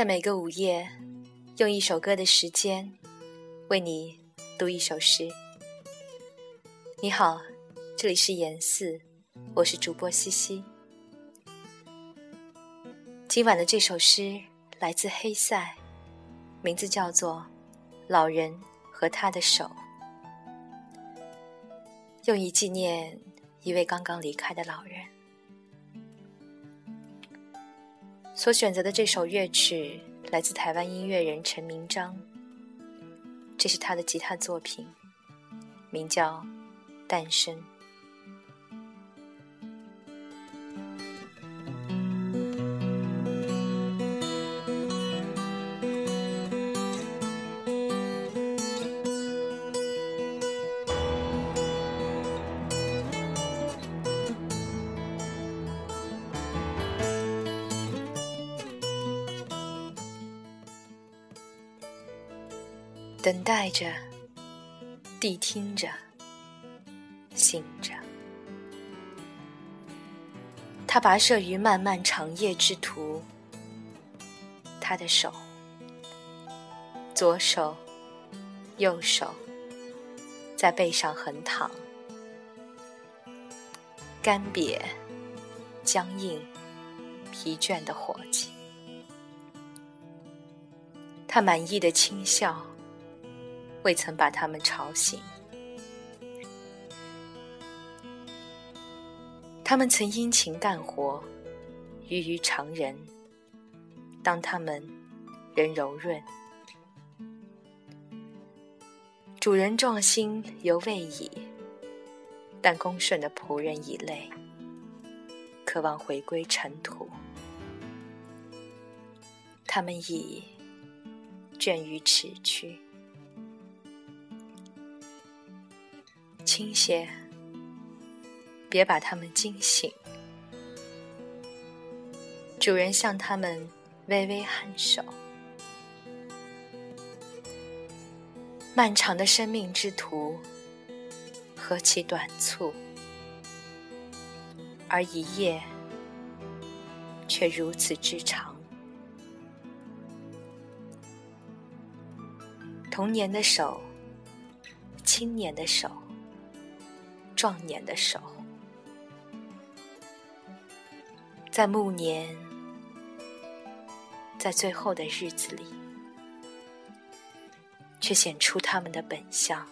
在每个午夜，用一首歌的时间，为你读一首诗。你好，这里是严四，我是主播西西。今晚的这首诗来自黑塞，名字叫做《老人和他的手》，用以纪念一位刚刚离开的老人。所选择的这首乐曲来自台湾音乐人陈明章，这是他的吉他作品，名叫《诞生》。等待着，谛听着，醒着。他跋涉于漫漫长夜之途，他的手，左手，右手，在背上横躺，干瘪、僵硬、疲倦的伙计。他满意的轻笑。未曾把他们吵醒。他们曾殷勤干活，余于常人。当他们仍柔润，主人壮心犹未已，但恭顺的仆人已累，渴望回归尘土。他们已倦于此去。轻些，别把他们惊醒。主人向他们微微颔首。漫长的生命之途何其短促，而一夜却如此之长。童年的手，青年的手。壮年的手，在暮年，在最后的日子里，却显出他们的本相。